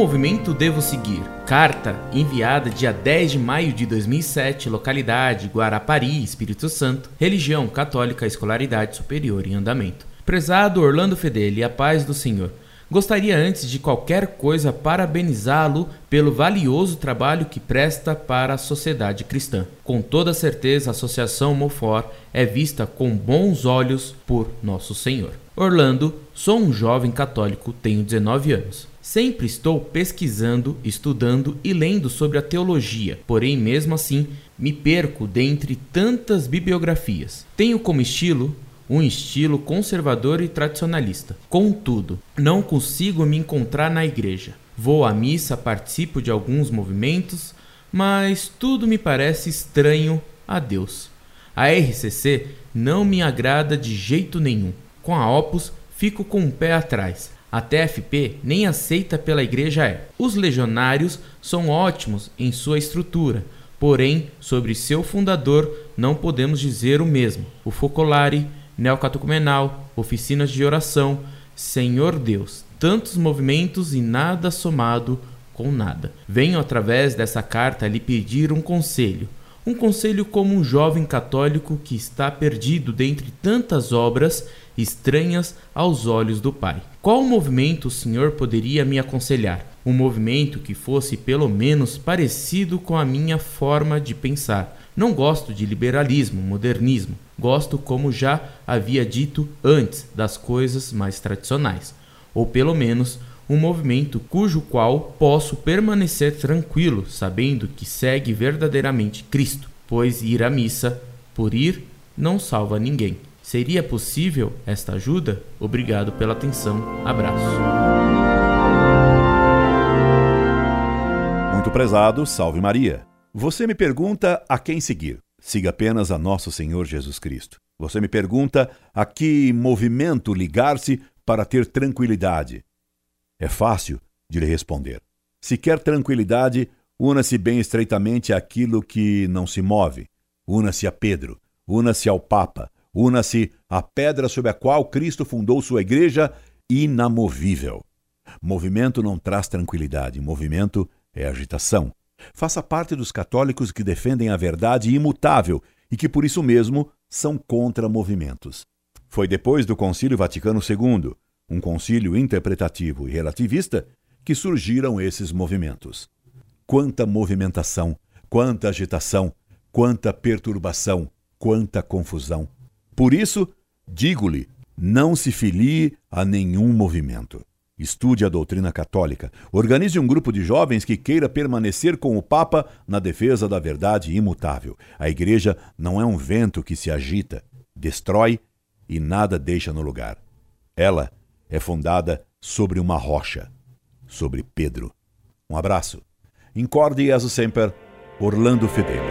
movimento devo seguir? Carta enviada dia 10 de maio de 2007, localidade Guarapari, Espírito Santo, religião católica, escolaridade superior em andamento. Prezado Orlando Fedeli, a paz do Senhor. Gostaria antes de qualquer coisa parabenizá-lo pelo valioso trabalho que presta para a sociedade cristã. Com toda certeza, a Associação Mofor é vista com bons olhos por Nosso Senhor. Orlando, sou um jovem católico, tenho 19 anos. Sempre estou pesquisando, estudando e lendo sobre a teologia, porém, mesmo assim, me perco dentre tantas bibliografias. Tenho como estilo um estilo conservador e tradicionalista. Contudo, não consigo me encontrar na igreja. Vou à missa, participo de alguns movimentos, mas tudo me parece estranho a Deus. A RCC não me agrada de jeito nenhum. Com a Opus, fico com o pé atrás. A TFP nem aceita pela igreja é. Os legionários são ótimos em sua estrutura, porém, sobre seu fundador não podemos dizer o mesmo. O Focolare neocatecumenal, oficinas de oração, Senhor Deus, tantos movimentos e nada somado com nada. Venho através dessa carta lhe pedir um conselho. Um conselho como um jovem católico que está perdido dentre tantas obras estranhas aos olhos do Pai. Qual movimento o senhor poderia me aconselhar? Um movimento que fosse pelo menos parecido com a minha forma de pensar. Não gosto de liberalismo, modernismo. Gosto, como já havia dito antes, das coisas mais tradicionais, ou pelo menos um movimento cujo qual posso permanecer tranquilo, sabendo que segue verdadeiramente Cristo, pois ir à missa por ir não salva ninguém. Seria possível esta ajuda? Obrigado pela atenção. Abraço. Muito prezado, salve Maria. Você me pergunta a quem seguir. Siga apenas a nosso Senhor Jesus Cristo. Você me pergunta a que movimento ligar-se para ter tranquilidade. É fácil de lhe responder. Se quer tranquilidade, una-se bem estreitamente àquilo que não se move. Una-se a Pedro, una-se ao Papa, una-se à pedra sobre a qual Cristo fundou sua igreja inamovível. Movimento não traz tranquilidade, movimento é agitação. Faça parte dos católicos que defendem a verdade imutável e que, por isso mesmo, são contra movimentos. Foi depois do Concílio Vaticano II, um concílio interpretativo e relativista, que surgiram esses movimentos. Quanta movimentação, quanta agitação, quanta perturbação, quanta confusão. Por isso, digo-lhe, não se filie a nenhum movimento. Estude a doutrina católica. Organize um grupo de jovens que queira permanecer com o Papa na defesa da verdade imutável. A Igreja não é um vento que se agita, destrói e nada deixa no lugar. Ela é fundada sobre uma rocha, sobre Pedro. Um abraço. Incorde Jesus Semper, Orlando Fedeli.